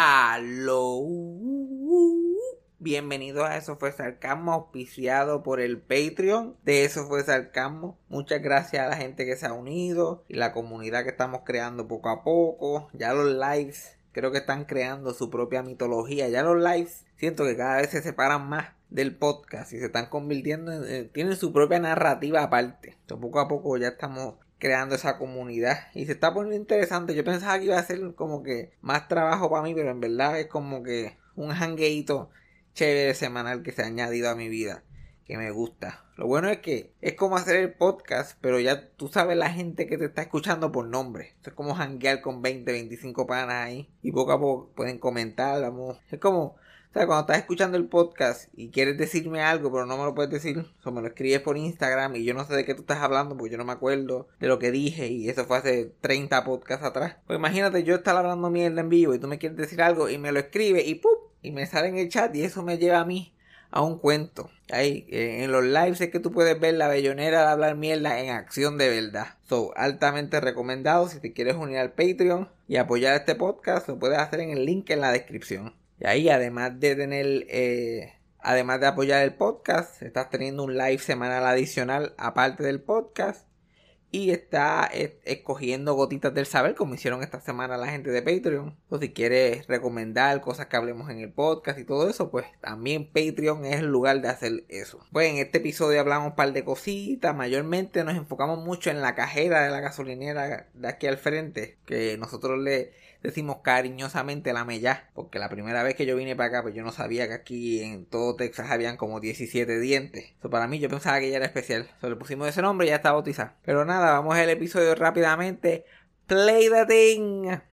Aló. Bienvenidos a Eso fue Sarcasmo, auspiciado por el Patreon de Eso fue Sarcasmo. Muchas gracias a la gente que se ha unido y la comunidad que estamos creando poco a poco. Ya los lives creo que están creando su propia mitología. Ya los lives siento que cada vez se separan más del podcast y se están convirtiendo en, tienen su propia narrativa aparte. Entonces, poco a poco ya estamos creando esa comunidad y se está poniendo interesante. Yo pensaba que iba a ser como que más trabajo para mí, pero en verdad es como que un hangueito chévere semanal que se ha añadido a mi vida que me gusta. Lo bueno es que es como hacer el podcast, pero ya tú sabes la gente que te está escuchando por nombre. es como hanguear con 20, 25 panas ahí y poco a poco pueden comentar, vamos. Es como o sea, cuando estás escuchando el podcast y quieres decirme algo, pero no me lo puedes decir, o me lo escribes por Instagram y yo no sé de qué tú estás hablando porque yo no me acuerdo de lo que dije y eso fue hace 30 podcasts atrás. Pues imagínate yo estar hablando mierda en vivo y tú me quieres decir algo y me lo escribes y ¡pum! Y me sale en el chat y eso me lleva a mí a un cuento. Ahí, eh, en los lives es que tú puedes ver la bellonera de hablar mierda en acción de verdad. So, altamente recomendado si te quieres unir al Patreon y apoyar este podcast, lo puedes hacer en el link en la descripción. Y ahí, además de tener, eh, además de apoyar el podcast, estás teniendo un live semanal adicional aparte del podcast. Y está escogiendo gotitas del saber, como hicieron esta semana la gente de Patreon. O si quieres recomendar cosas que hablemos en el podcast y todo eso, pues también Patreon es el lugar de hacer eso. Pues en este episodio hablamos un par de cositas. Mayormente nos enfocamos mucho en la cajera de la gasolinera de aquí al frente. Que nosotros le decimos cariñosamente la Mella, porque la primera vez que yo vine para acá, pues yo no sabía que aquí en todo Texas habían como 17 dientes. Eso para mí yo pensaba que ella era especial. Solo le pusimos ese nombre y ya está bautizada. Pero nada, vamos al episodio rápidamente. Play the thing.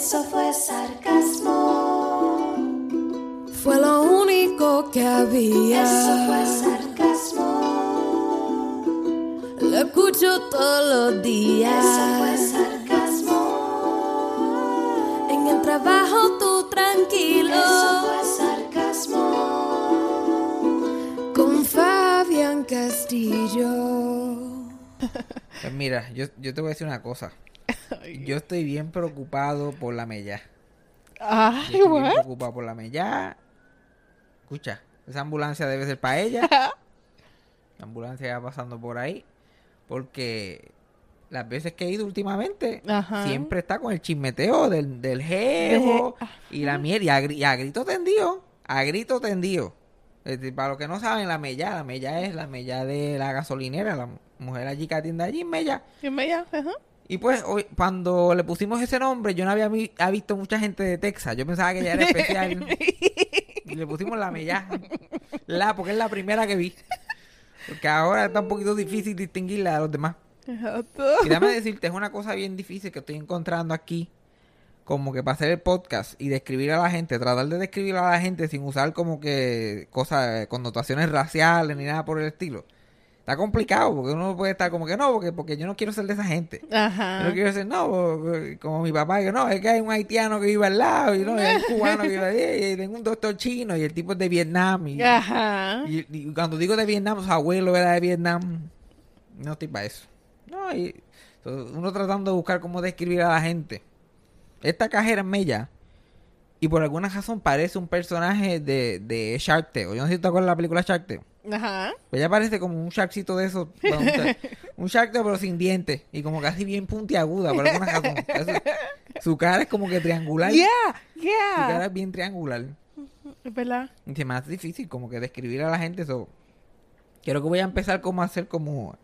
Eso fue sarcasmo. Fue lo único que había. Eso fue sarcasmo. Lo escucho todos los días. Eso fue sarcasmo. En el trabajo tú tranquilo. Eso fue sarcasmo. Con Fabián Castillo. Pues mira, yo, yo te voy a decir una cosa. Yo estoy bien preocupado por la mella. Ay, Yo estoy bien preocupado por la mella. Escucha, esa ambulancia debe ser para ella. La ambulancia va pasando por ahí. Porque las veces que he ido últimamente, Ajá. siempre está con el chismeteo del, del jevo y la mierda. Y a, gri- y a grito tendido. A grito tendido. Este, Para los que no saben, la mella, la mella es la mella de la gasolinera. La mujer allí que atiende allí, mella. ¿Quién me llama? Ajá. Y pues hoy, cuando le pusimos ese nombre, yo no había vi- ha visto mucha gente de Texas. Yo pensaba que ella era especial. y le pusimos la mella. La, porque es la primera que vi. Porque ahora está un poquito difícil distinguirla de los demás. Exacto. Y déjame decirte, es una cosa bien difícil que estoy encontrando aquí. Como que para hacer el podcast y describir a la gente, tratar de describir a la gente sin usar como que cosas, connotaciones raciales ni nada por el estilo. Está complicado porque uno puede estar como que no, porque, porque yo no quiero ser de esa gente. Yo Ajá. no quiero decir, no, porque como mi papá, que no, es que hay un haitiano que vive al lado, y no, hay un cubano que vive ahí, y tengo un doctor chino, y el tipo es de Vietnam. Y, Ajá. y- y cuando digo de Vietnam, su abuelo era de Vietnam. No estoy para eso. No, y uno tratando de buscar cómo describir a la gente. Esta cajera en Mella, y por alguna razón parece un personaje de, de Shark Tale. Yo no sé si te acuerdas de la película Shark Tale. Ajá. Pues ella parece como un sharkcito de esos. bueno, un, shark, pero sin dientes. Y como casi bien puntiaguda, por alguna razón. Eso- su cara es como que triangular. Yeah, Su cara yeah. es bien triangular. Es verdad. Y se me hace difícil como que describir a la gente eso. Creo que voy a empezar como a hacer como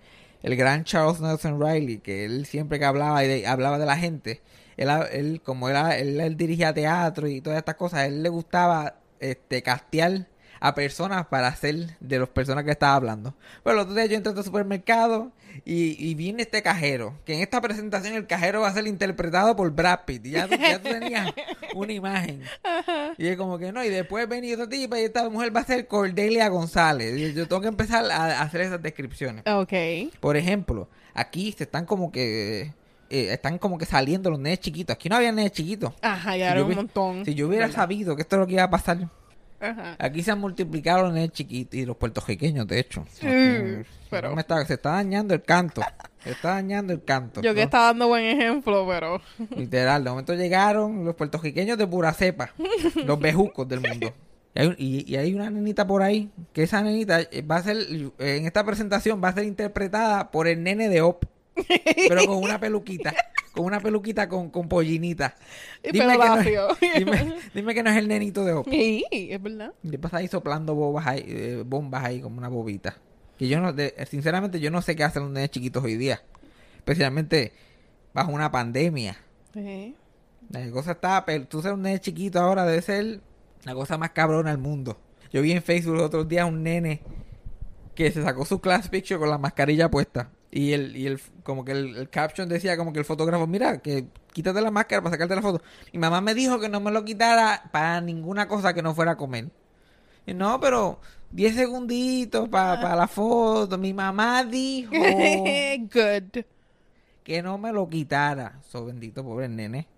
el gran Charles Nelson Riley, que él siempre que hablaba y de- hablaba de la gente, él, él como era, él, él dirigía teatro y todas estas cosas, a él le gustaba este castear a personas para hacer de las personas que estaba hablando. Pero el otro día yo entré al supermercado y, y viene este cajero, que en esta presentación el cajero va a ser interpretado por Brad Pitt. Y ya, tú- ya tú tenías una imagen. Y es como que no, y después venía otra tipa y esta mujer va a ser Cordelia González. Y yo tengo que empezar a, a hacer esas descripciones. Ok. Por ejemplo, aquí se están como que eh, están como que saliendo los nenes chiquitos. Aquí no había nenes chiquitos. Ajá, ya Si era un vi- montón. Si yo hubiera ¿verdad? sabido que esto es lo que iba a pasar, Ajá. aquí se han multiplicado los nenes chiquitos y los puertorriqueños, de hecho. Sí, pero- me está- se está dañando el canto. Se está dañando el canto. Yo que estaba dando buen ejemplo, pero. Literal, de momento llegaron los puertorriqueños de pura cepa, los bejucos del mundo. Y hay, y- y hay una nenita por ahí, que esa nenita eh, va a ser, en esta presentación va a ser interpretada por el nene de Op, pero con una peluquita, con una peluquita con, con pollinita. Y Dime pelo que, no es, dime, dime que no es el nenito de Op. Sí, es verdad. Después ahí soplando bobas ahí, eh, bombas ahí como una bobita. Que yo no, de- sinceramente yo no sé qué hacen los nenes chiquitos hoy día. Especialmente bajo una pandemia. Sí. La cosa está, pero tú ser un nene chiquito ahora debe ser la cosa más cabrona del mundo. Yo vi en Facebook los otros días un nene que se sacó su class picture con la mascarilla puesta. Y el, y el como que el, el caption decía como que el fotógrafo, mira, que quítate la máscara para sacarte la foto. Mi mamá me dijo que no me lo quitara para ninguna cosa que no fuera a comer. Y no, pero 10 segunditos para la foto. Mi mamá dijo Good. que no me lo quitara. So bendito, pobre nene.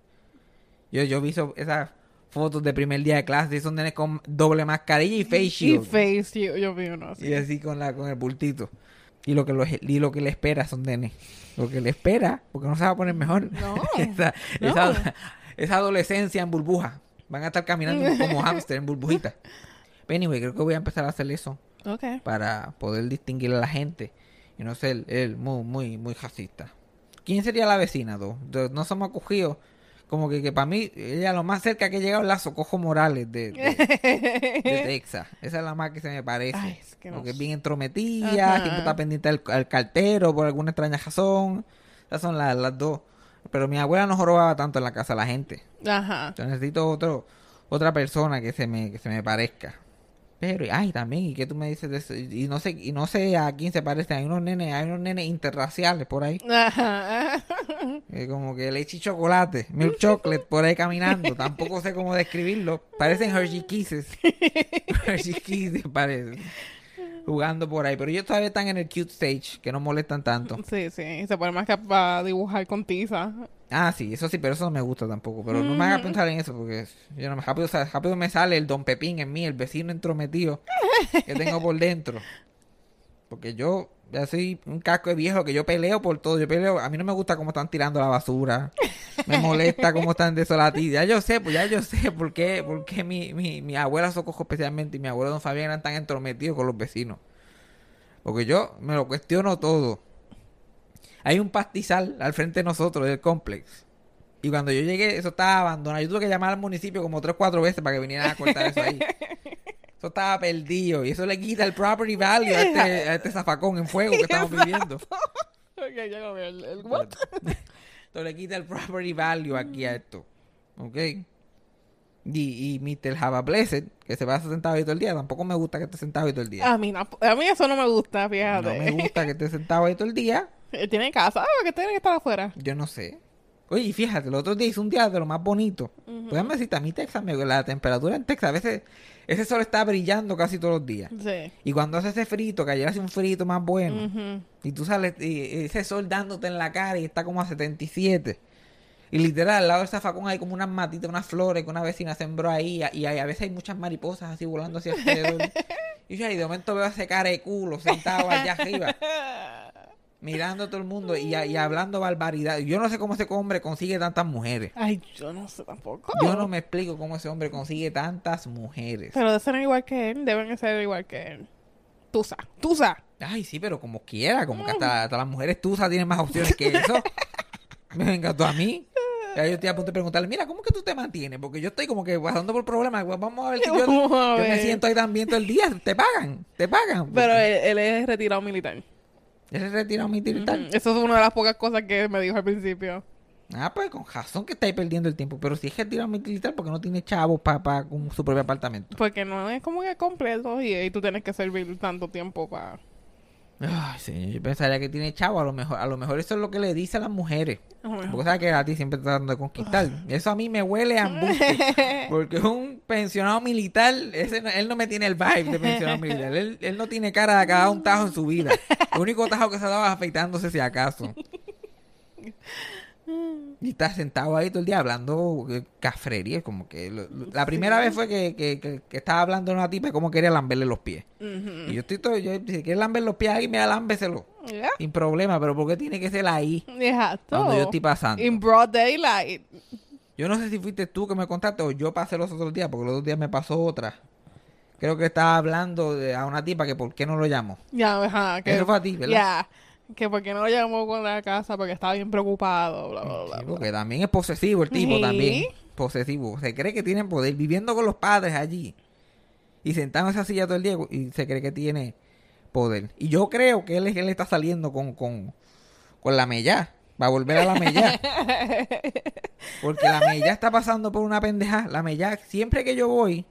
Yo, yo vi so- esas fotos de primer día de clase y son nenes con doble mascarilla y face Y shield. face shield. Yo vi uno así. Y así con la con el bultito. Y lo que lo, y lo que le espera son nenes. Lo que le espera, porque no se va a poner mejor. No, esa, no. esa- esa adolescencia en burbuja. Van a estar caminando como hámster en burbujita. Pero anyway, creo que voy a empezar a hacer eso Ok. para poder distinguir a la gente y no ser él muy, muy, muy racista. ¿Quién sería la vecina, do? Do- No somos acogidos. Como que, que para mí, ella lo más cerca que he llegado es la Socojo Morales de, de, de Texas. Esa es la más que se me parece. Ay, es que no Porque es sé. bien entrometida, Ajá. siempre está pendiente al, al cartero por alguna extraña razón. Esas son las, las dos. Pero mi abuela no jorobaba tanto en la casa de la gente. Ajá. Yo necesito otro, otra persona que se me, que se me parezca. Pero, ay, también, ¿y qué tú me dices de eso? Y no sé, y no sé a quién se parecen. Hay unos nenes, hay unos nenes interraciales por ahí. Ajá. Eh, como que leche y chocolate, milk chocolate por ahí caminando. Tampoco sé cómo describirlo. Parecen Hershey Kisses. Hershey Kisses parecen. Jugando por ahí. Pero ellos todavía están en el cute stage, que no molestan tanto. Sí, sí. Se pone más que para dibujar con tiza. Ah, sí, eso sí, pero eso no me gusta tampoco. Pero no me hagas pensar en eso, porque yo no me rápido, rápido me sale el don Pepín en mí, el vecino entrometido que tengo por dentro. Porque yo ya soy un casco de viejo que yo peleo por todo. Yo peleo, a mí no me gusta cómo están tirando la basura. Me molesta cómo están desolatidos. Ya yo sé, pues ya yo sé por qué, por qué mi, mi, mi abuela Socojo especialmente y mi abuelo Don Fabián eran tan entrometidos con los vecinos. Porque yo me lo cuestiono todo. Hay un pastizal al frente de nosotros del complex. Y cuando yo llegué, eso estaba abandonado. Yo tuve que llamar al municipio como tres o cuatro veces para que vinieran a cortar eso ahí. Eso estaba perdido. Y eso le quita el property value a este, a este zafacón en fuego que estamos viviendo. Ok, ya lo veo. El, el what? Esto le quita el property value aquí a esto. ¿Ok? Y, y Mr. Java Blessed, que se pasa sentado ahí todo el día, tampoco me gusta que esté sentado ahí todo el día. A mí, no, a mí eso no me gusta, No fíjate. me gusta que esté sentado ahí todo el día. Él tiene casa, ah, que tiene que estar afuera. Yo no sé. Oye, y fíjate, el otro día hizo un día de lo más bonito. Déjame decirte, a mí Texas, me- la temperatura en Texas, a veces ese sol está brillando casi todos los días. Sí. Y cuando hace ese frito, que ayer hace un frito más bueno, y tú sales, y ese sol dándote en la cara y está como a 77. Y literal, al lado del zafacón hay como unas matitas, unas flores que una vecina sembró ahí, y hay- a veces hay muchas mariposas así volando hacia alrededor. y yo ahí de momento veo ese cara de culo sentado allá arriba mirando a todo el mundo y, y hablando barbaridad. Yo no sé cómo ese hombre consigue tantas mujeres. Ay, yo no sé tampoco. Yo no me explico cómo ese hombre consigue tantas mujeres. Pero de ser igual que él, deben de ser igual que él. Tusa, Tusa. Ay, sí, pero como quiera, como que hasta, hasta las mujeres tusas tienen más opciones que eso. Me tú a mí. Ya yo estoy a punto de preguntarle, mira, ¿cómo que tú te mantienes? Porque yo estoy como que pasando por problemas. Vamos a ver si yo, me siento ahí también todo el día. Te pagan, te pagan. Pero él, él es retirado militar. Ya se retiró mi. Eso es una de las pocas cosas que me dijo al principio. Ah, pues con razón que estáis perdiendo el tiempo. Pero si es retiro militar, porque no tiene chavos para con su propio apartamento. Porque no es como que completo y, y tú tienes que servir tanto tiempo para... Ay, señor, yo pensaría que tiene chavo. A lo mejor, a lo mejor eso es lo que le dice a las mujeres. Porque sabes que a ti siempre está tratando de conquistar. Eso a mí me huele a embuste. Porque un pensionado militar, ese no- él no me tiene el vibe de pensionado militar. Él, él no tiene cara de acabar un tajo en su vida. El único tajo que se daba es afeitándose si acaso. Y está sentado ahí todo el día hablando eh, cafrería. Como que lo- lo- la primera vez fue que, que, que- que estaba hablando una tipa de cómo quería lamberle los pies. Y yo estoy todo, yo, si quieres lamber los pies a alguien, mira, lámbeselo. Yeah. Sin problema, pero ¿por qué tiene que ser ahí? Exacto. Cuando yo estoy pasando. In broad daylight. Yo no sé si fuiste tú que me contaste o yo pasé los otros días, porque los otros días me pasó otra. Creo que estaba hablando de- a una tipa que por qué no lo llamo. Ya, ajá. Que, Eso fue a ti, ¿verdad? Ya. Que porque no lo llamó con la casa porque estaba bien preocupado, bla, bla, bla. Sí, bla. porque también es posesivo el tipo, Sí. también. Posesivo. Se cree que tiene poder viviendo con los padres allí. Y sentado en esa silla todo el día y se cree que tiene poder. Y yo creo que él, es- él está saliendo con, con, con la Mellá. Va a volver a la Mellá. Porque la Mellá está pasando por una pendeja. La Mellá, siempre que yo voy,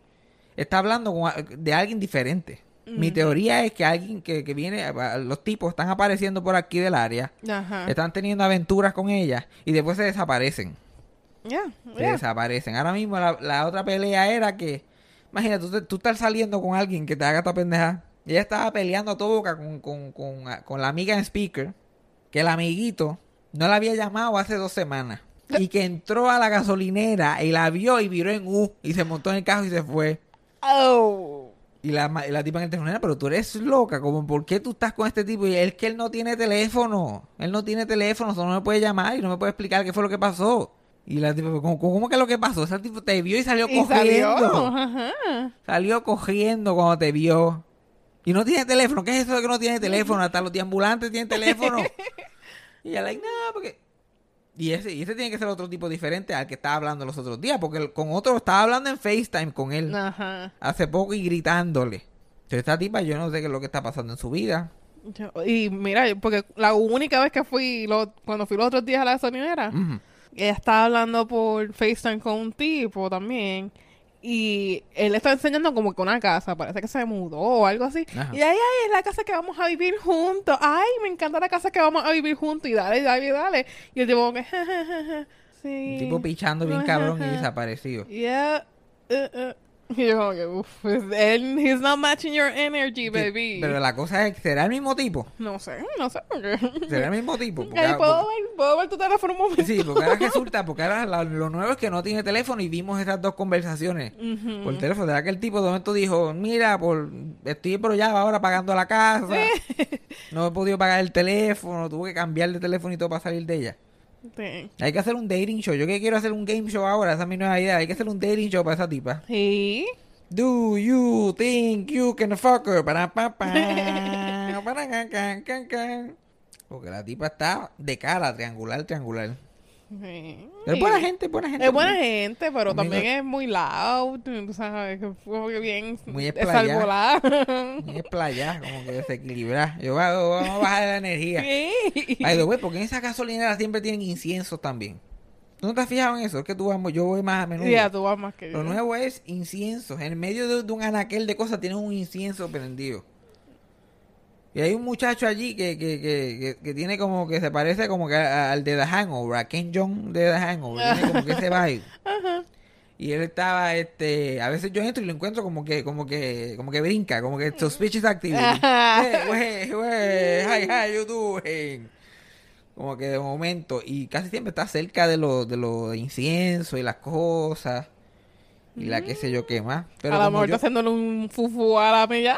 está hablando de alguien diferente. Mi teoría es que alguien que, que viene, los tipos están apareciendo por aquí del área, Ajá. están teniendo aventuras con ella y después se desaparecen. Ya, Se desaparecen. Ahora mismo la, la otra pelea era que, imagínate, tú, tú estás saliendo con alguien que te haga esta pendeja. Y ella estaba peleando a toda boca con, con, con, con la amiga en speaker, que el amiguito no la había llamado hace dos semanas. Y que entró a la gasolinera y la vio y viró en U y se montó en el carro y se fue. Oh. Y la, la tipa en el teléfono, "Nena, pero tú eres loca, como ¿por qué tú estás con este tipo? Y es que él no tiene teléfono, él no tiene teléfono, solo no me puede llamar y no me puede explicar qué fue lo que pasó. Y la tipa, ¿cómo, cómo que lo que pasó? Ese tipo te vio y salió Y salió. cogiendo. Ajá. Salió cogiendo cuando te vio. Y no tiene teléfono. ¿Qué es eso de que no tiene teléfono? Hasta los ambulantes tienen teléfono. y ella, like, no, porque... Y ese, y ese tiene que ser otro tipo diferente al que estaba hablando los otros días. Porque el- con otro estaba hablando en FaceTime con él Ajá. hace poco y gritándole. Entonces, esta tipa, yo no sé qué es lo que está pasando en su vida. Yo- Y mira, porque la única vez que fui, lo- cuando fui los otros días a la gasolinera, Ujú. ella estaba hablando por FaceTime con un tipo también. Y él le está enseñando como que una casa, parece que se mudó o algo así. Ajá. Y ay, ay, es la casa que vamos a vivir juntos. Ay, me encanta la casa que vamos a vivir juntos. Y dale, dale, dale. Y el tipo como que, sí. Un tipo pichando bien cabrón y desaparecido. Yeah. uh, uh. Y yo como que, uff, él, he's not matching your energy, baby. Pero la cosa es, ¿será el mismo tipo? No sé, no sé. Porque... ¿Será el mismo tipo? Porque Ay, ahora- ¿puedo, ver, ¿Puedo ver tu teléfono un momento? Sí, porque ahora resulta, porque ahora lo nuevo es que no tiene teléfono y vimos esas dos conversaciones por teléfono. ¿Será que el tipo de momento dijo, mira, por estoy por allá ahora pagando la casa, no he podido pagar el teléfono, tuve que cambiar de teléfono y todo para salir de ella? Sí. Hay que hacer un dating show. Yo que quiero hacer un game show ahora, esa es mi nueva idea. Hay que hacer un dating show para esa tipa. Sí. Do you think you can fuck her? Para, pa, pa, para, can, can, can, can. Porque la tipa está de cara, triangular, triangular. Sí. Es buena gente, buena gente. Es buena gente, pero también es muy loud, tú sabes, que fue como que bien Muy esplayada. desarbolada. Y es playa, como que desequilibrar. Yo va- vamos a bajar la energía. Sí. The way, porque en esas gasolineras siempre tienen incienso también. ¿Tú no te has fijado en eso? Es que tú vas, yo voy más a menudo. Ya, tú vas más que yo. Lo nuevo es incienso. En medio de, de un anaquel de cosas tienen un incienso prendido. Y hay un muchacho allí que, que, que, que, que tiene como que se parece como que al de The Hangover, a Ken de The Hangover. Tiene como que ese vibe. Y él estaba, este, a veces yo entro y lo encuentro como que, como que, como que brinca, como que suspicious activity. wey, wey, hi, hi, you doing? Como que de momento, y casi siempre está cerca de los de los inciensos y las cosas. Y la qué sé yo qué más. Pero a lo mejor está haciéndole un fufu a la mella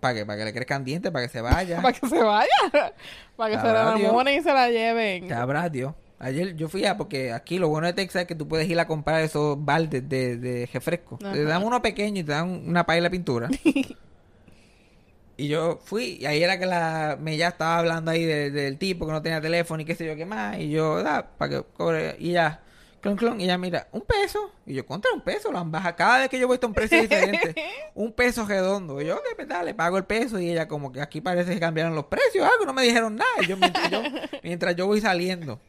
para que, para que le crezcan dientes, para que se vaya. para que se vaya. Para que se la enamoren y se la lleven. Sabrá Dios. Ayer yo fui a, porque aquí lo bueno de Texas es que tú puedes ir a comprar esos baldes de, de refresco. Te Ajá. dan uno pequeño y te dan una paila de pintura. y yo fui, y ahí era que la me ya estaba hablando ahí de- del tipo que no tenía teléfono y qué sé yo qué más. Y yo, da, para que cobre. Y ya, clon, clon. Y ella mira, un peso. Y yo, contra un peso, lo han bajado. Cada vez que yo voy está un precio diferente. un peso redondo. Y yo, ok, pues dale, pago el peso. Y ella, como que aquí parece que cambiaron los precios, algo, no me dijeron nada. Y yo, mientras yo, mientras yo voy saliendo.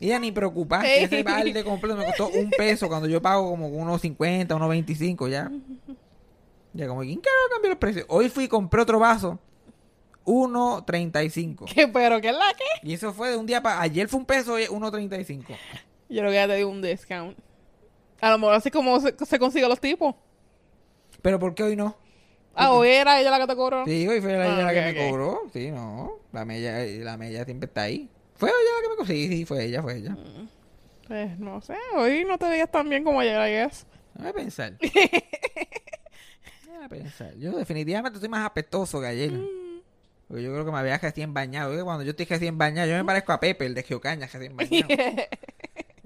Ella ni preocupada. que Ese balde completo me costó un peso cuando yo pago como unos 50, unos 25 ya. Ya como, ¿quién carajo cambió los precios? Hoy fui y compré otro vaso. 1.35. ¿Qué, pero qué es la que? Y eso fue de un día para... Ayer fue un peso, hoy es 1.35. Yo creo que ya te di un discount. A lo mejor así como se, se consigue los tipos. Pero ¿por qué hoy no? Ah, o era ella la que te cobró. Sí, hoy fue ella Ah, la que me cobró. Sí, no. La mella, la mella siempre está ahí. ¿Fue ella la que me cobró? Sí, sí, fue ella, fue ella. Pues no sé, hoy no te veías tan bien como ayer, I guess. Déjame pensar. Déjame pensar. Yo definitivamente estoy más apestoso que ayer. Porque yo creo que me había recién bañado. Yo, Cuando yo estoy recién bañado, yo me parezco a Pepe, el de Geocaña, recién bañado.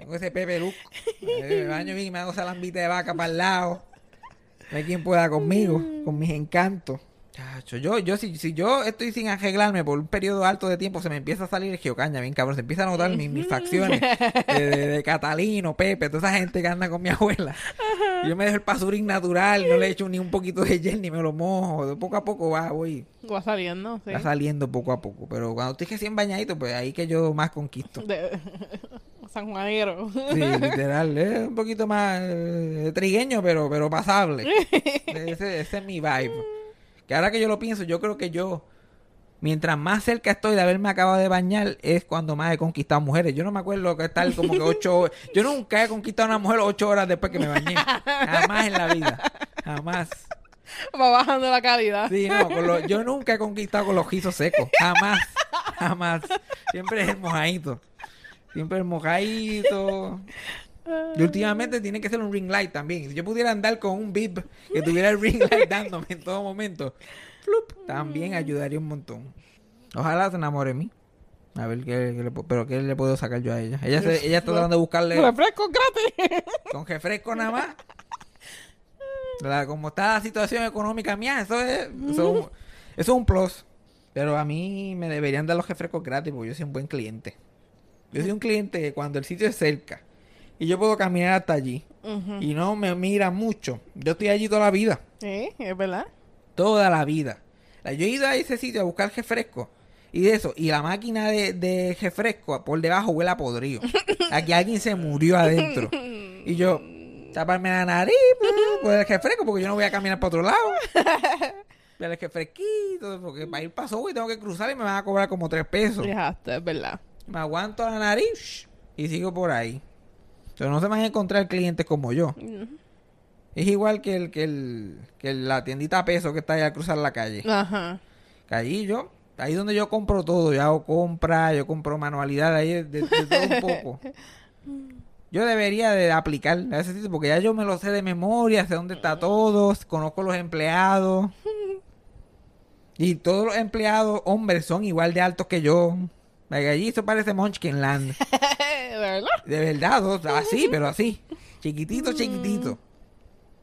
Tengo ese Pepe look. Me baño bien y me hago salambita de vaca para el lado. No hay quien pueda conmigo, con mis encantos. Chacho, yo, yo, si, si yo estoy sin arreglarme por un periodo alto de tiempo, se me empieza a salir el geocaña, bien cabrón. Se empieza a notar mis, mis facciones de, de- de Catalino, Pepe, toda esa gente que anda con mi abuela. Yo me dejo el pasurín natural, no le echo ni un poquito de gel ni me lo mojo. De poco a poco va, voy. Va saliendo, sí. Va saliendo poco a poco. Pero cuando estoy recién bañadito, pues ahí que yo más conquisto. De... San Juanero. Sí, literal. Es un poquito más eh, trigueño, pero, pero pasable. Ese, ese es mi vibe. Que ahora que yo lo pienso, yo creo que yo, mientras más cerca estoy de haberme acabado de bañar, es cuando más he conquistado mujeres. Yo no me acuerdo que estar como que ocho Yo nunca he conquistado a una mujer ocho horas después que me bañé. Jamás en la vida. Jamás. Va bajando la calidad. Sí, no, con lo- yo nunca he conquistado con los ojizos secos. Jamás. Jamás. Siempre es el mojadito. Siempre el mojadito. Y últimamente tiene que ser un ring light también. Si yo pudiera andar con un bib que tuviera el ring light dándome en todo momento, flup, también ayudaría un montón. Ojalá se enamore de mí. A ver qué, qué le, pero qué le puedo sacar yo a ella. Ella, se- ella está tratando de buscarle Refresco gratis. con refresco nada más. La- como está la situación económica mía, eso es, eso, es un- eso es un plus. Pero a mí me deberían dar los refrescos gratis porque yo soy un buen cliente. Yo soy un cliente que cuando el sitio es cerca y yo puedo caminar hasta allí y no me mira mucho, yo estoy allí toda la vida. Sí, es verdad. Toda la vida. Yo he ido a ese sitio a buscar refresco. Y de eso, y la máquina de, de refresco por debajo huele a podrido. Aquí alguien se murió adentro. Y yo, taparme la nariz pues, por el refresco, porque yo no voy a caminar para otro lado. Ver el refresquito, porque para ir paso y tengo que cruzar y me van a cobrar como tres pesos. Dejaste, es verdad. Me aguanto la nariz y sigo por ahí. Pero no se van a encontrar clientes como yo. Es igual que el que el que la tiendita a peso que está ahí al cruzar la calle. Ajá. Que ahí yo, ahí donde yo compro todo, yo hago compra, yo compro manualidad, ahí de, de- de todo un poco. Yo debería de aplicar a ese sitio porque ya yo me lo sé de memoria, sé dónde está todo, conozco los empleados. Y todos los empleados, hombres, son igual de altos que yo. Allí eso parece Munchkin Land. ¿De verdad? De verdad, así, pero así. Chiquitito, chiquitito.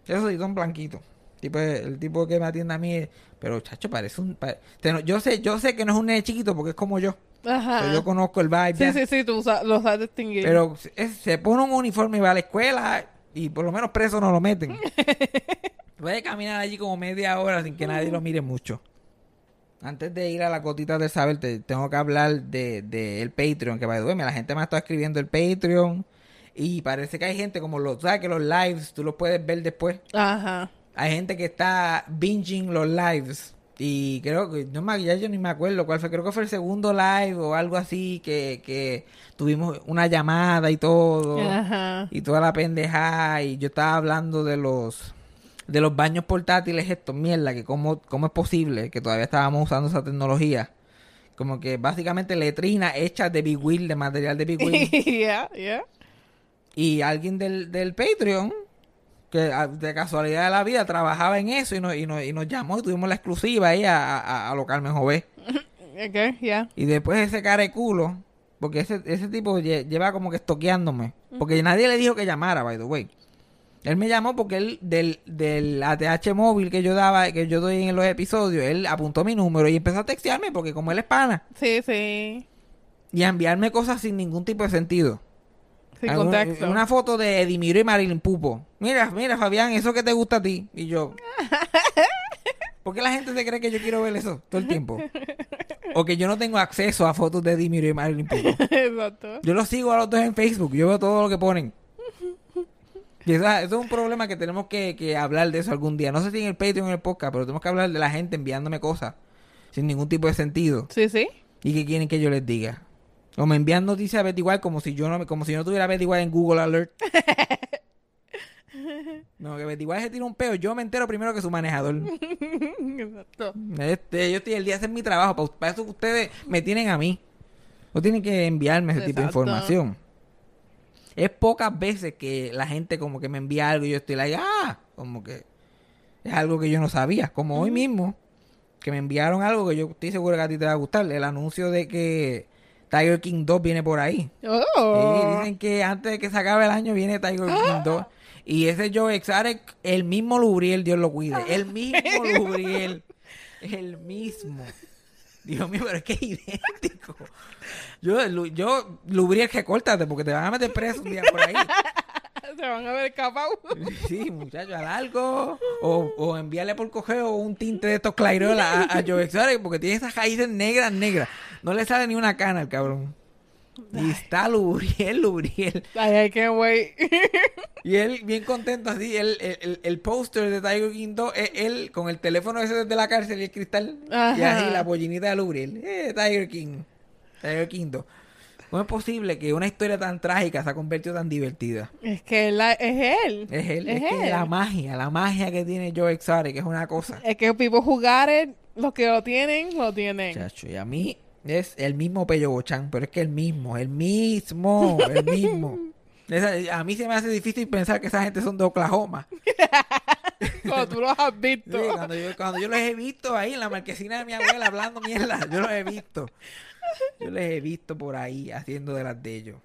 Eso sí, son blanquitos. Tipo, el tipo que me atiende a mí, es- pero chacho, parece un... pa- te no- yo sé yo sé que no es un nene chiquito porque es como yo. Ajá. Pero yo conozco el vibe Sí, ya. sí, sí, tú lo sabes distinguir. Pero es- se pone un uniforme y va a la escuela y por lo menos preso no lo meten. Puede caminar allí como media hora sin que nadie lo mire mucho. Antes de ir a la cotita del saber, te, tengo que hablar de, de el Patreon, que va de La gente me ha estado escribiendo el Patreon. Y parece que hay gente como los, ¿sabes? Que los lives tú los puedes ver después. Ajá. Hay gente que está binging los lives. Y creo que, no me, ya yo ni me acuerdo cuál fue, creo que fue el segundo live o algo así, que, que tuvimos una llamada y todo. Ajá. Y toda la pendeja. Y yo estaba hablando de los de los baños portátiles estos, mierda, que cómo, cómo es posible que todavía estábamos usando esa tecnología. Como que básicamente letrina hecha de Big Wheel, de material de Big Wheel. yeah, yeah. Y alguien del, del Patreon, que a- de casualidad de la vida trabajaba en eso y nos, y nos, y nos llamó y tuvimos la exclusiva ahí a, a, a lo Carmen Jové. Ok, yeah. Y después ese cara de culo, porque ese, ese tipo lle- lleva como que estoqueándome. Porque nadie le dijo que llamara, by the way. Él me llamó porque él, del, del ATH móvil que yo daba, que yo doy en los episodios, él apuntó mi número y empezó a textearme porque como él es pana. Sí, sí. Y a enviarme cosas sin ningún tipo de sentido. Sin Algún- contexto. Una foto de Edimiro y Marilyn Pupo. Mira, mira, Fabián, eso que te gusta a ti. Y yo. ¿Por qué la gente se cree que yo quiero ver eso todo el tiempo? o que yo no tengo acceso a fotos de Dimiro y Marilyn Pico. Exacto. Yo los sigo a los dos en Facebook, yo veo todo lo que ponen. Y esa- eso es un problema que tenemos que, que hablar de eso algún día. No sé si en el Patreon o en el podcast, pero tenemos que hablar de la gente enviándome cosas sin ningún tipo de sentido. Sí, sí. ¿Y qué quieren que yo les diga? O me envían noticias a Betty White como si yo no, como si yo no tuviera White en Google Alert. No, que Betty White se tira un peo. Yo me entero primero que su manejador. Exacto. Este, yo estoy el día de hacer mi trabajo. Para, para eso ustedes me tienen a mí. No tienen que enviarme ese tipo de información. Es pocas veces que la gente como que me envía algo y yo estoy like, ah, como que es algo que yo no sabía. Como hoy mismo, que me enviaron algo que yo estoy seguro que a ti te va a gustar. El anuncio de que Tiger King 2 viene por ahí. Oh. Sí, dicen que antes de que se acabe el año viene Tiger King 2. Y ese Joe Exarek, el mismo Lubriel, Dios lo cuide. El mismo Lubriel. El mismo. Dios mío, pero es que es idéntico. Yo, yo Lubriel, que córtate porque te van a meter preso un día por ahí. Se van a ver escapado. Sí, muchacho, al algo. O, o enviarle por cogeo un tinte de estos Clairol a, a Joe porque tiene esas raíces negras, negras. No le sale ni una cana al cabrón. Y está Lubriel, Lubriel. Ay, ay, qué güey. Y él bien contento así, el, el, el póster de Tiger King 2, es él con el teléfono ese desde la cárcel y el cristal. Y así la pollinita de Lubriel. Eh, Tiger King. Tiger King 2. ¿Cómo es posible que una historia tan trágica se ha convertido tan divertida? Es que la- es él. Es él, es, Es que él. la magia, la magia que tiene Joe Exotic es una cosa. Es que people jugar, los que lo tienen, lo tienen. Chacho, y a mí es el mismo Pello Bochán, pero es que el mismo, el mismo, el mismo. Esa- a mí se me hace difícil pensar que esa gente son de Oklahoma. Como tú los has Sí, visto. cuando, yo, cuando yo los he visto ahí en la marquesina de mi abuela hablando mierda, yo los he visto. Yo les he visto por ahí haciendo de las de ellos.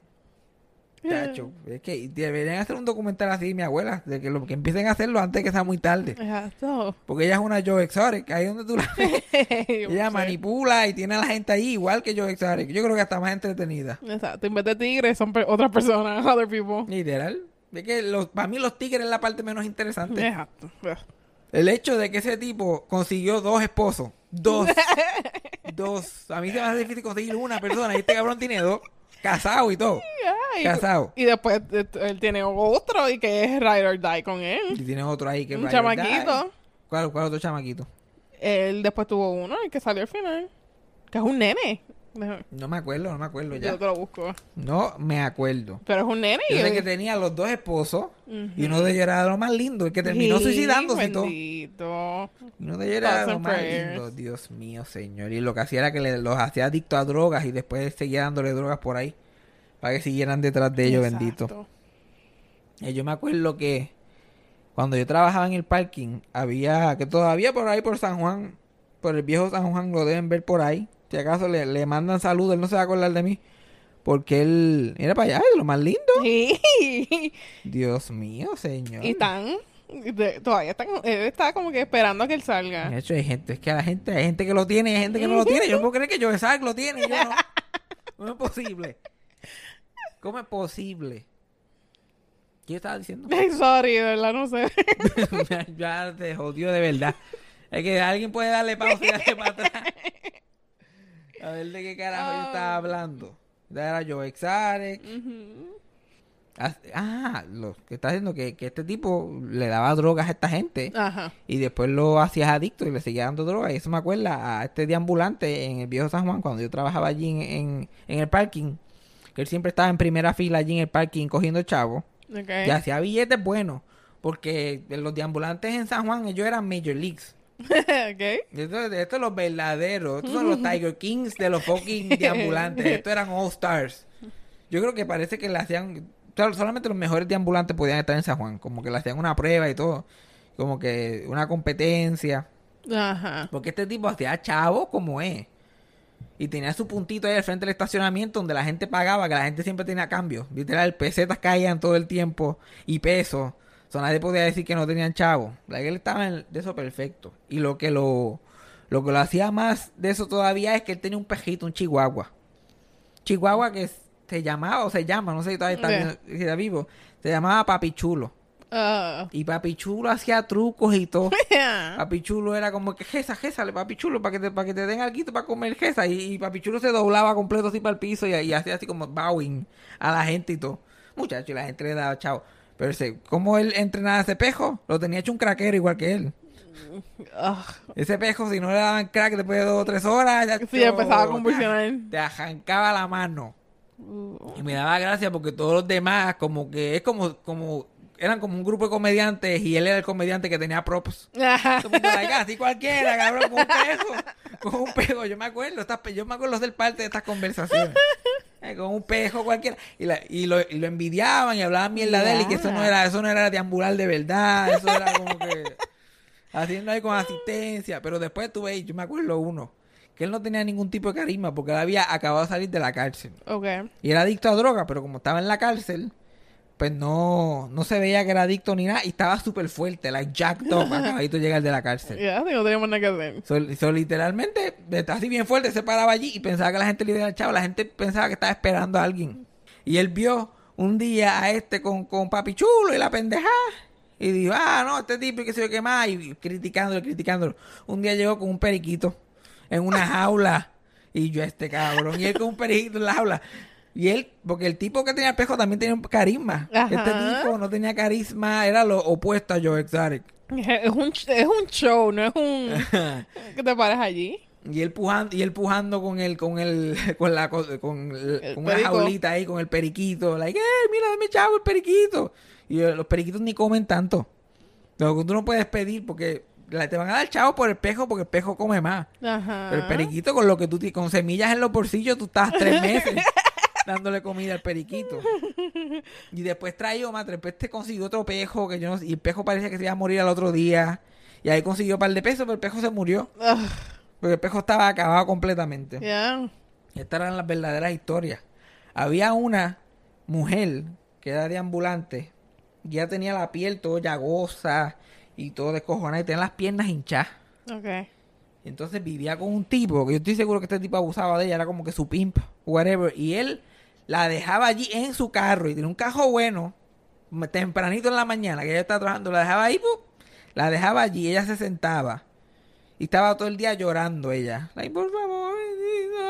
Chacho, es que deberían hacer un documental así mi abuela, de que, lo, que empiecen a hacerlo antes de que sea muy tarde. Exacto. Porque ella es una Joe Exotic, ahí donde tú la ves. Ella manipula y tiene a la gente ahí igual que Joe Exotic. Yo creo que hasta más entretenida. Exacto. En vez de tigres, son pe- otras personas, other people. Literal. Es que los, para mí los tigres es la parte menos interesante. Exacto. El hecho de que ese tipo consiguió dos esposos. Dos. dos. A mí se me hace difícil conseguir una persona. Y este cabrón tiene dos. Casado y todo. Ay, Casado. Y después él tiene otro y que es Ride or Die con Y él. tiene otro ahí que Un Ride or Die. chamaquito. ¿Cuál, ¿Cuál otro chamaquito? Él después tuvo uno, el que salió al final. Que es un nene. No me acuerdo, no me acuerdo ya. Yo te lo busco. No me acuerdo. Pero es un nene. Yo y sé que tenía los dos esposos. Y uno de ellos era lo más lindo. El que terminó Sí, suicidándose y todo. Y uno de ellos era lo más prayers. lindo. Dios mío, señor. Y lo que hacía era que le- los hacía adictos a drogas y después seguía dándole drogas por ahí. Para que siguieran detrás de ellos, bendito. Exacto. Eh, yo me acuerdo que cuando yo trabajaba en el parking, había, que todavía por ahí por San Juan, por el viejo San Juan, lo deben ver por ahí. Si acaso le, le mandan saludos, él no se va a acordar de mí. Porque él era para allá, de lo más lindo. Sí. Dios mío, señor. Y están. de- todavía están. Él está como que esperando a que él salga. De hecho, hay gente, es que la gente, hay gente que lo tiene y hay gente que no lo tiene. Yo no puedo creer que yo Isaac lo tiene yo no. ¿Cómo es posible? ¿Cómo es posible? ¿Qué estaba diciendo? Sorry, de verdad, no sé. ya, ya te jodió de verdad. Es que alguien puede darle pausa y darle para atrás. A ver de qué carajo yo estaba hablando. Ya Era Joe Exarek. Ah, Ah, lo que está diciendo que, que este tipo le daba drogas a esta gente. Ajá. Y después lo hacías adicto y le seguía dando drogas. Y eso me acuerda a este deambulante en el viejo San Juan, cuando yo trabajaba allí en, en, en el parking. Que él siempre estaba en primera fila allí en el parking cogiendo chavos. Ok. Y hacía billetes buenos. Porque los deambulantes en San Juan, ellos eran Major Leagues. ok. Estos son los verdaderos. Estos son los Tiger Kings de los fucking deambulantes. Estos eran All Stars. Yo creo que parece que le hacían. solamente los mejores deambulantes podían estar en San Juan. Como que le hacían una prueba y todo. Como que una competencia. Ajá. Porque este tipo hacía chavo como es. Y tenía su puntito ahí al frente del estacionamiento donde la gente pagaba, que la gente siempre tenía cambio. Literal, pesetas caían todo el tiempo y pesos. O sea, nadie podía decir que no tenían chavo. Que él estaba en- de eso perfecto. Y lo que lo, lo que lo hacía más de eso todavía es que él tenía un pejito, un chihuahua. Chihuahua que se llamaba o se llama, no sé si todavía está, si vivo. Se llamaba Papi Chulo. Ah. Y Papi Chulo hacía trucos y todo. Yeah. Papi Chulo era como que Gesa, Gesa, Papi Chulo, para que te, para que te den algo para comer Gesa. Y, y Papi Chulo se doblaba completo así para el piso y, y hacía así como bowing a la gente y todo. Muchacho, y la gente le daba chao. Pero ese, como él entrenaba a ese pejo, lo tenía hecho un craquero igual que él. Ah. Ese pejo, si no le daban crack después de dos o tres horas, ya Sí, empezaba a convulsionar. Te arrancaba la mano. Uh. Y me daba gracia porque todos los demás, como que es como, como, eran como un grupo de comediantes y él era el comediante que tenía props. Así cualquiera, cabrón, con un pejo. Con un pejo, yo me acuerdo, estas yo me acuerdo ser parte de estas conversaciones. Con un pejo cualquiera. Y, la- y, lo, y lo envidiaban y hablaban mierda de él y que eso no era, eso no era deambular de verdad, eso era como que haciendo ahí con asistencia. Pero después tuve, yo me acuerdo uno, que él no tenía ningún tipo de carisma porque él había acabado de salir de la cárcel. Ok. Y era adicto a droga, pero como estaba en la cárcel, pues no, no se veía que era adicto ni nada. Y estaba súper fuerte, like jacked up, acabadito de llegar de la cárcel. Ya, sí, no teníamos nada que hacer. So, so, literalmente, está así bien fuerte, se paraba allí y pensaba que la gente le iba a chavo. La gente pensaba que estaba esperando a alguien. Y él vio un día a este con, con papi chulo y la pendeja. Y dijo, ah, no, este tipo que se yo qué más. Y criticándolo, criticándolo. Un día llegó con un periquito en una jaula. Y yo, este cabrón. Y él con un periquito en la jaula. Y él, porque el tipo que tenía el pejo también tenía un carisma. Ajá. Este tipo no tenía carisma, era lo opuesto a Joe Exotic. Es un, es un show, no es un... ¿Qué te pares allí? Y él pujando, y él pujando con el, con el, con la, co- con, con una jaulita ahí, con el periquito. Like, eh, mira, dame chavo el periquito. Y eh, los periquitos ni comen tanto. Lo que tú no puedes pedir porque te van a dar chavo por el pejo porque el pejo come más. Ajá. Pero el periquito con lo que tú, con semillas en los bolsillos, tú estás tres meses dándole comida al periquito. Y después trajo más, después te consiguió otro pejo que yo no sé, y el pejo parecía que se iba a morir al otro día. Y ahí consiguió un par de pesos, pero el pejo se murió. Porque el pejo estaba acabado completamente. Ya. Estas eran las verdaderas historias. Había una mujer que era de ambulante. Y ya tenía la piel todo llagosa y todo descojonada y tenía las piernas hinchadas. Ok. Y entonces vivía con un tipo, que yo estoy seguro que este tipo abusaba de ella, era como que su pimp, whatever. Y él la dejaba allí en su carro y tenía un carro bueno, tempranito en la mañana, que ella estaba trabajando, la dejaba ahí, ¡pum! la dejaba allí, ella se sentaba. Y estaba todo el día llorando ella. Like, por favor,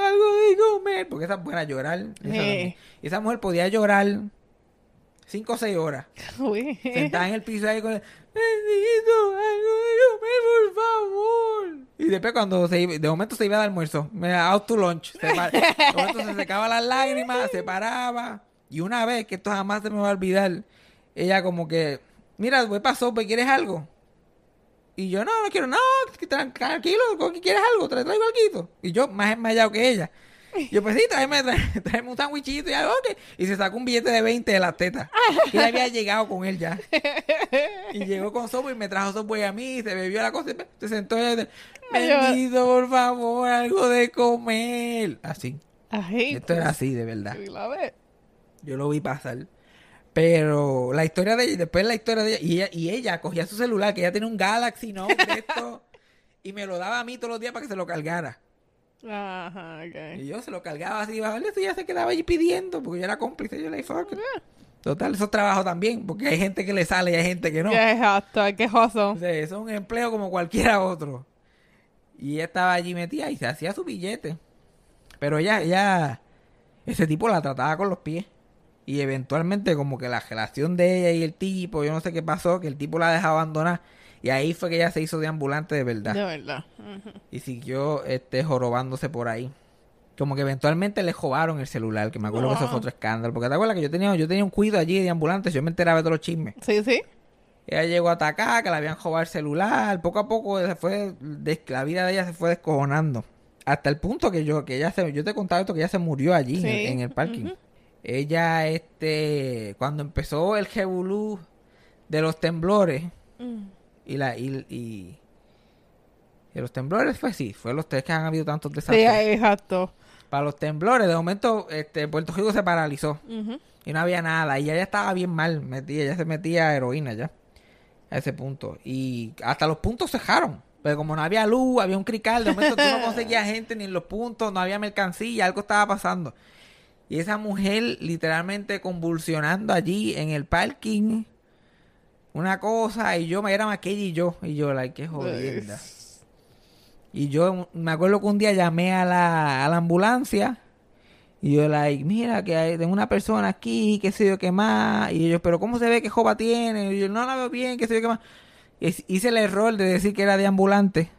algo de comer. Porque esa es buena llorar. Esa, esa mujer podía llorar cinco o seis horas. Uy. Sentada en el piso ahí con el, de comer, por favor. Y después cuando se iba- de momento se iba al almuerzo, me out to lunch. Se de momento se secaba las lágrimas, se paraba. Y una vez, que esto jamás se me va a olvidar, ella como que, mira, voy para sopa, ¿quieres algo? Y yo, no, no quiero, no, tranquilo, ¿qué ¿quieres algo? Te traigo algo. Y yo, más enmayado que ella. Y yo, pues sí, tráeme, tráeme, tráeme un sándwichito y algo. Y se sacó un billete de 20 de las tetas. Que ella había llegado con él ya. Y llegó con sopa y me trajo sopa a mí, se bebió la cosa y se sentó y le Bendito, por favor, algo de comer. Así. Esto era así, de verdad. pues. Yo lo vi pasar. Pero la historia de ella, después la historia de ella, y ella, y ella cogía su celular, que ella tenía un Galaxy, ¿no? De esto, y me lo daba a mí todos los días para que se lo cargara. Ajá, ok. Y yo se lo cargaba así, bajo eso y ella se quedaba allí pidiendo, porque yo era cómplice, yo le fuck it. Total, eso es trabajo también, porque hay gente que le sale y hay gente que no. Ya es hasta quejoso. O sea, eso es un empleo como cualquiera otro. Y ella estaba allí metida y se hacía su billete. Pero ella, ella, ese tipo la trataba con los pies. Y eventualmente como que la relación de ella y el tipo, yo no sé qué pasó, que el tipo la dejó abandonar. Y ahí fue que ella se hizo de ambulante de verdad. De verdad. Y siguió este jorobándose por ahí. Como que eventualmente le jobaron el celular, que me acuerdo que eso fue otro escándalo. Porque te acuerdas que yo tenía, yo tenía un cuido allí de ambulantes, yo me enteraba de todos los chismes. Sí, sí. Ella llegó a atacar, que le habían robado el celular. Poco a poco se fue, la vida de ella se fue descojonando. Hasta el punto que yo, que ella se, yo te he contado esto, que ella se murió allí en, el, Sí. en el parking. Ella, este, cuando empezó el jebulú de los temblores Mm. Y la, y, y, y los temblores fue sí, fue los tres que han habido tantos Sí, desastres. exacto. Para los temblores, de momento, este, Puerto Rico se paralizó y no había nada. Y ella ya estaba bien mal, metía, ya se metía heroína ya. A ese punto. Y hasta los puntos cejaron. Pero como no había luz, había un crical, de momento tú no conseguías gente ni en los puntos, no había mercancía, algo estaba pasando. Y esa mujer literalmente convulsionando allí en el parking. Una cosa y yo me era Maquilla y yo. Y yo, like, qué jodienda. Y yo me acuerdo que un día llamé a la, a la ambulancia y yo, like, mira, que hay tengo una persona aquí, qué sé yo, qué más. Y ellos, pero ¿cómo se ve que joba tiene? Y yo, no la veo bien, qué sé yo, qué más. Y hice el error de decir que era de ambulante.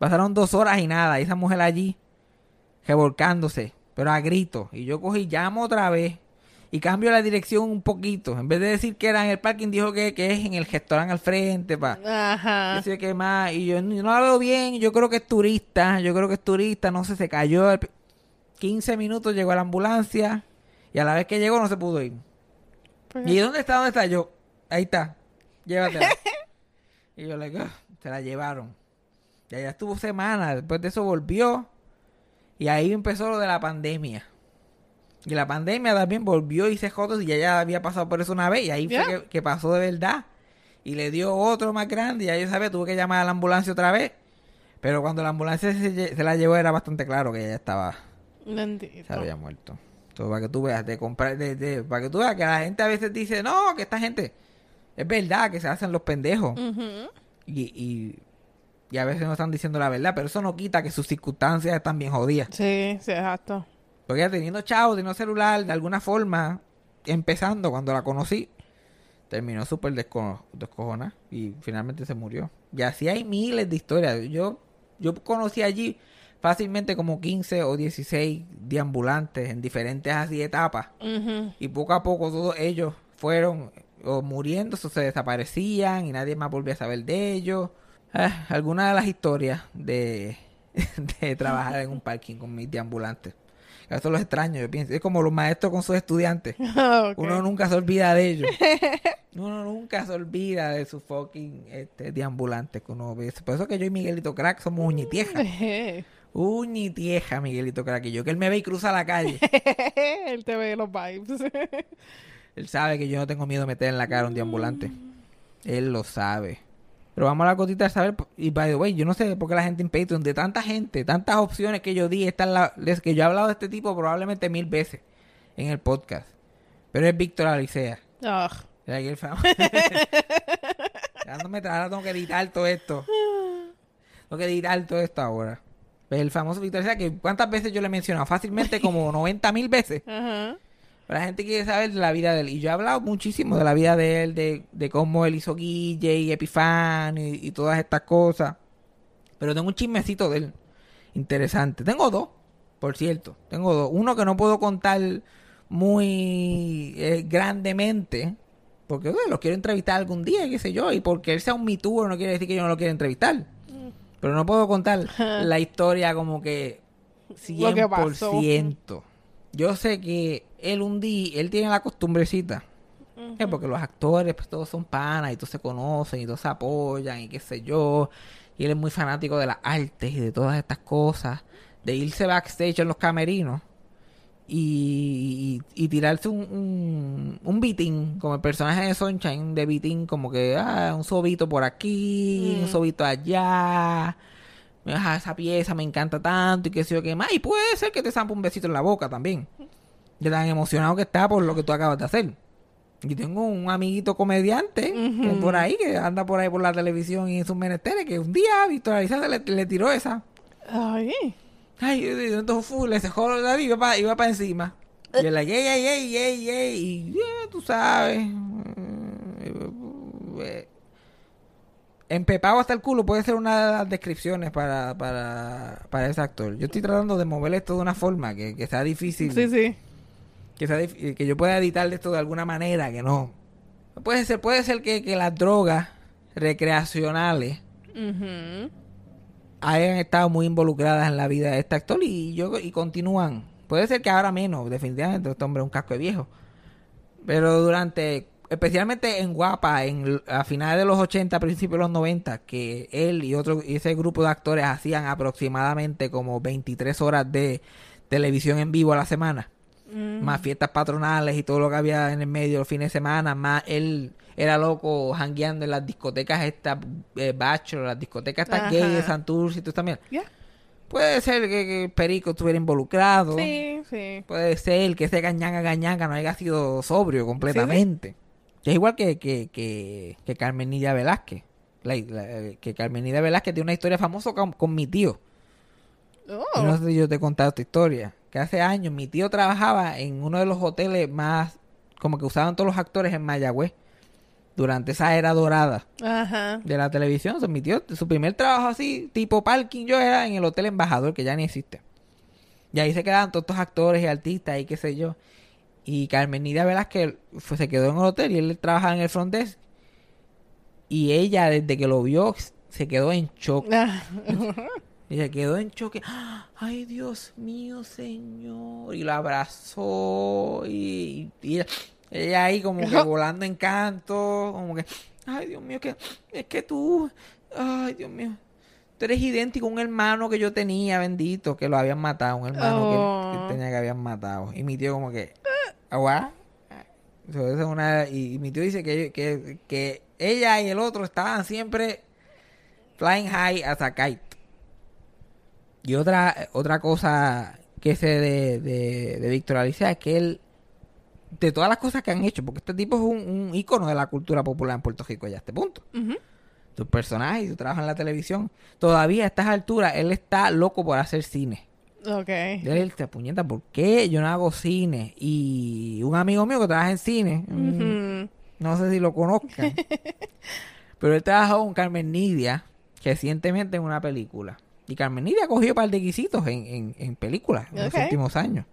Pasaron dos horas y nada. Y esa mujer allí, revolcándose, pero a grito. Y yo cogí, llamo otra vez. Y cambio la dirección un poquito. En vez de decir que era en el parking, dijo que, que es en el restaurante al frente. Pa. Ajá. Qué más. Y yo no veo bien. Yo creo que es turista. Yo creo que es turista. No sé, se cayó. el- 15 minutos llegó a la ambulancia. Y a la vez que llegó no se pudo ir. Pues, ¿Y dónde está? ¿Dónde está? Yo, ahí está. Llévatela. y yo le digo, "Ah", se la llevaron. Y allá estuvo semanas. Después de eso volvió. Y ahí empezó lo de la pandemia. Y la pandemia también volvió y se jotos y ya, ya había pasado por eso una vez. Y ahí fue que, que pasó de verdad. Y le dio otro más grande. Y ya yo sabía, tuve que llamar a la ambulancia otra vez. Pero cuando la ambulancia se, la llevó era bastante claro que ella estaba bendito. se había muerto. Entonces, para que tú veas, de comprar, de, de- para que tú veas que la gente a veces dice, no, que esta gente, es verdad que se hacen los pendejos. Y, y, y a veces no están diciendo la verdad, pero eso no quita que sus circunstancias están bien jodidas. Sí, sí, exacto. Porque teniendo chavo, teniendo celular, de alguna forma, empezando cuando la conocí, terminó súper desco- descojonada y finalmente se murió. Y así hay miles de historias. Yo, yo conocí allí fácilmente como 15 o 16 deambulantes en diferentes así etapas. Y poco a poco todos ellos fueron o muriéndose o se desaparecían y nadie más volvía a saber de ellos. Ah, algunas de las historias de, de trabajar en un parking con mis deambulantes. Eso los extraño, yo pienso. Es como los maestros con sus estudiantes. Ok. Uno nunca se olvida de ellos. Uno nunca se olvida de sus fucking este, deambulantes que uno ve. Por eso que yo y Miguelito Crack somos uñitieja. Uñitieja, Miguelito Crack. Y yo que él me ve y cruza la calle. Él te ve los vibes. Él sabe que yo no tengo miedo de meter en la cara a un deambulante. Él lo sabe. Pero vamos a la cosita de saber. Y by the way, yo no sé por qué la gente en Patreon, de tanta gente, tantas opciones que yo di, esta es la, es que yo he hablado de este tipo probablemente mil veces en el podcast. Pero es Víctor Alicea. Aquí el Dándome ahora tengo que editar todo esto. Tengo que editar todo esto ahora. Pues el famoso Víctor Alicea, que cuántas veces yo le he mencionado, fácilmente como 90 mil veces. Ajá. Pero la gente quiere saber de la vida de él. Y yo he hablado muchísimo de la vida de él, de, de cómo él hizo Guille y Epifanio y, y todas estas cosas. Pero tengo un chismecito de él. Interesante. Tengo dos, por cierto. Tengo dos. Uno que no puedo contar muy eh, grandemente. Porque bueno, lo quiero entrevistar algún día, qué sé yo. Y porque él sea un mitúo no quiere decir que yo no lo quiera entrevistar. Pero no puedo contar la historia como que Lo que pasó. 100%. Yo sé que él un día, él tiene la costumbrecita. eh, porque los actores, pues todos son panas y todos se conocen y todos se apoyan y qué sé yo. Y él es muy fanático de las artes y de todas estas cosas. De irse backstage en los camerinos y, y, y tirarse un, un, un beating, como el personaje de Sunshine de beating, como que ah, un sobito por aquí, un sobito allá. Esa pieza me encanta tanto y qué sé yo qué más. Y puede ser que te zampe un besito en la boca también. De tan emocionado que está por lo que tú acabas de hacer. Y tengo un amiguito comediante que por ahí, que anda por ahí por la televisión y en sus menesteres, que un día Víctor Aliza se le, le tiró esa. Ay. Ay, entonces full, ese joder David iba para iba pa encima. Y yo like, ey, ey, ey, ey, ey, y eh, tú sabes. eh, Empepado hasta el culo puede ser una de las descripciones para, para, para ese actor. Yo estoy tratando de mover esto de una forma que, que sea difícil. Sí, sí. Que, sea que yo pueda editar esto de alguna manera, que no. Puede ser, puede ser que, que las drogas recreacionales hayan estado muy involucradas en la vida de este actor y yo y continúan. Puede ser que ahora menos, definitivamente, este hombre es un casco de viejo. Pero durante, especialmente en Guapa, en, a finales de los 80, principios de los 90, que él y otro y ese grupo de actores hacían aproximadamente como 23 horas de televisión en vivo a la semana. Más fiestas patronales y todo lo que había en el medio los fines de semana, más él era loco jangueando en las discotecas estas eh, bachelor, las discotecas estas gay de Santurce y todo también. Puede ser que, que Perico estuviera involucrado. Sí, sí. Puede ser que ese gañanga gañanga no haya sido sobrio completamente. Que es igual que, que, que, que Carmen Nidia Velázquez. La- la- que Carmen Nidia Velázquez tiene una historia famosa con, con mi tío. Oh. No sé si yo te he contado esta historia. Que hace años mi tío trabajaba en uno de los hoteles más... Como que usaban todos los actores en Mayagüez. Durante esa era dorada Ajá. de la televisión. O sea, mi tío, su primer trabajo así, tipo parking, yo era en el Hotel Embajador, que ya ni existe. Y ahí se quedaban todos estos actores y artistas y qué sé yo. Y Carmen Nidia Velázquez fue, se quedó en el hotel y él trabajaba en el front desk. Y ella, desde que lo vio, se quedó en shock. Y se quedó en choque. Ay, Dios mío, señor. Y lo abrazó. Y, y ella, ella ahí como que volando en canto. Como que, ay, Dios mío, que, es que tú, ay, Dios mío. Tú eres idéntico a un hermano que yo tenía, bendito, que lo habían matado. Un hermano que- que, Oh. tenía que habían matado. Y mi tío como que, ¿agua? Eso es una, y, y mi tío dice que, que, que ella y el otro estaban siempre flying high a kite. Y otra, otra cosa que sé de, de, de Víctor Alicia es que él, de todas las cosas que han hecho, porque este tipo es un, un ícono de la cultura popular en Puerto Rico ya a este punto. ujú. Sus personajes, su trabajo en la televisión, todavía a estas alturas él está loco por hacer cine. Ok. Y él se puñeta, ¿por qué yo no hago cine? Y un amigo mío que trabaja en cine, mm, no sé si lo conozcan, pero él trabajó con Carmen Nidia recientemente en una película. Y Carmen Nidia cogió un par de guisitos en, en, en películas en los últimos años.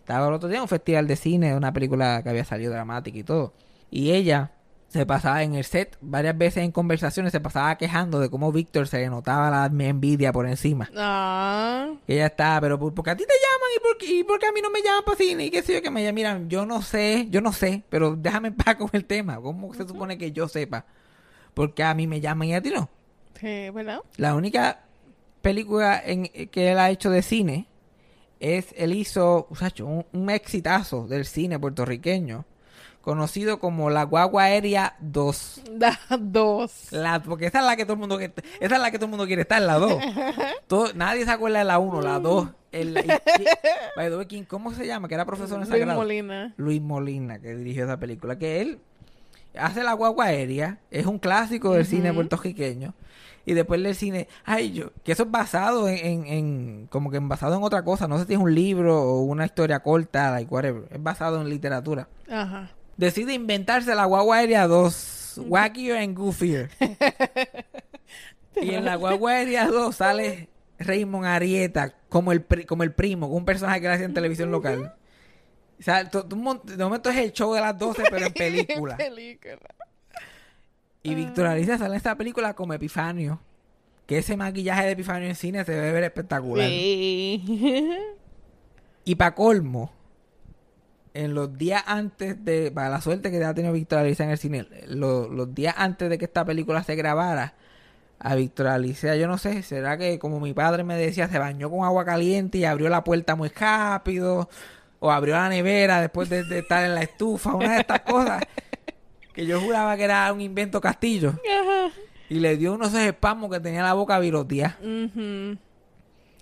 Estaba el otro día en un festival de cine de una película que había salido dramática y todo. Y ella se pasaba en el set varias veces en conversaciones, se pasaba quejando de cómo Víctor se le notaba la envidia por encima. Ah. Ella está, pero por, porque a ti te llaman y por, qué- y por qué a mí no me llaman para cine y qué sé yo que me llaman. Mira, yo no sé, yo no sé, pero déjame en paz con el tema. ¿Cómo se supone que yo sepa? Porque a mí me llaman y a ti no. Sí, ¿verdad? La única película en, que él ha hecho de cine es, él hizo, muchacho, un, un exitazo del cine puertorriqueño, conocido como La Guagua Aérea 2. Da dos. La, porque esa es la que todo el mundo esa es la que todo el mundo quiere estar, la 2. Todo, nadie se acuerda de la 1, la 2. El, y- y- by the way, ¿quién- ¿Cómo se llama? Que era profesor en Luis Sagrado. Molina. Luis Molina, que dirigió esa película. Que él hace la guagua aérea, es un clásico del cine puertorriqueño. Y después del cine, ay, yo, que eso es basado en, en, en- como que en basado en otra cosa. No sé si es un libro o una historia corta, like whatever. Es basado en literatura. Ajá. Decide inventarse la guagua aérea 2, Wackier and Goofier. y en la guagua aérea 2 sale Raymond Arieta como el, pri- como el primo, un personaje que le hacía en televisión local. O sea, de momento es el show de las 12, pero en película. película. Y Víctor Alicia sale en esta película como Epifanio. Que ese maquillaje de Epifanio en cine se debe ver espectacular. Sí. Y para colmo, en los días antes de, para la suerte que ha tenido Víctor Alicia en el cine, lo- los días antes de que esta película se grabara, a Víctor Alicia, yo no sé, será que como mi padre me decía, se bañó con agua caliente y abrió la puerta muy rápido, o abrió la nevera después de, de estar en la estufa, una de estas cosas, que yo juraba que era un invento castillo. Ajá. Y le dio unos espasmos que tenía la boca viroteada. Ujú.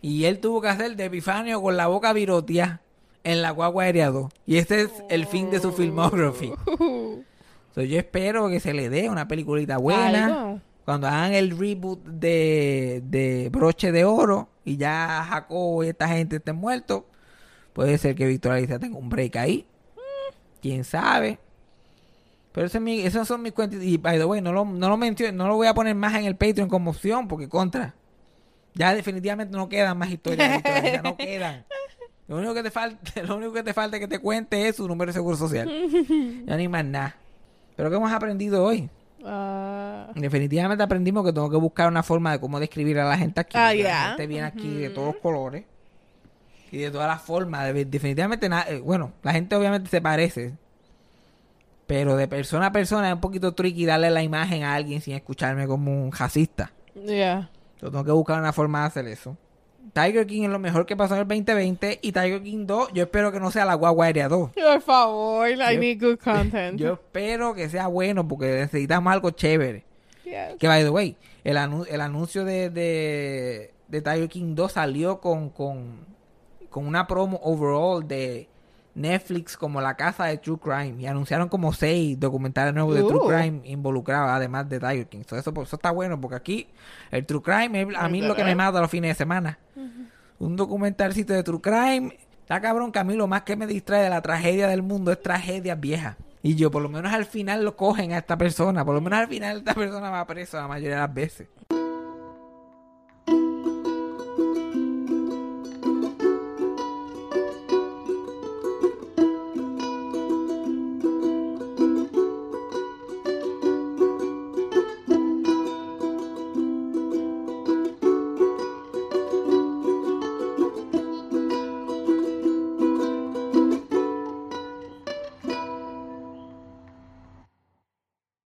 Y él tuvo que hacer de Epifanio con la boca viroteada en la guagua aérea 2. Y ese es el fin de su filmography. Uh, So, yo espero que se le dé una peliculita buena. algo. Cuando hagan el reboot de, de Broche de Oro y ya Jacobo y esta gente estén muertos, puede ser que Víctor Alicia tenga un break ahí. Quién sabe. Pero ese es mi- esos son mis cuentas. Y by the way, no lo, no, lo mencio- no lo voy a poner más en el Patreon como opción porque contra. Ya definitivamente no quedan más historias Alicia, no quedan. Lo único que te falta, lo único que te falta que te cuente es su número de seguro social. Ya ni más nada. Pero ¿qué hemos aprendido hoy? Ah, Definitivamente aprendimos que tengo que buscar una forma de cómo describir a la gente aquí. Ah, La gente viene aquí de todos los colores y de todas las formas. De- Definitivamente, na- eh, bueno, la gente obviamente se parece. Pero de persona a persona es un poquito tricky darle la imagen a alguien sin escucharme como un racista. yeah. Yo tengo que buscar una forma de hacer eso. Tiger King es lo mejor que pasó en el 2020 y Tiger King 2, yo espero que no sea la guagua aérea 2. Por favor, I Yo- need good content. Yo espero que sea bueno porque necesitamos algo chévere. Yes. Que by the way, el, anu- el anuncio de, de, de Tiger King 2 salió con, con, con una promo overall de, Netflix como la casa de True Crime y anunciaron como seis documentales nuevos de True. Crime involucrados, además de Tiger King. So, eso, pues, eso está bueno porque aquí el True Crime es a mí lo que me mata los fines de semana. Un documentalcito de True Crime. Está cabrón que a mí lo más que me distrae de la tragedia del mundo es tragedias viejas. Y yo, por lo menos al final lo cogen a esta persona. Por lo menos al final esta persona va preso la mayoría de las veces.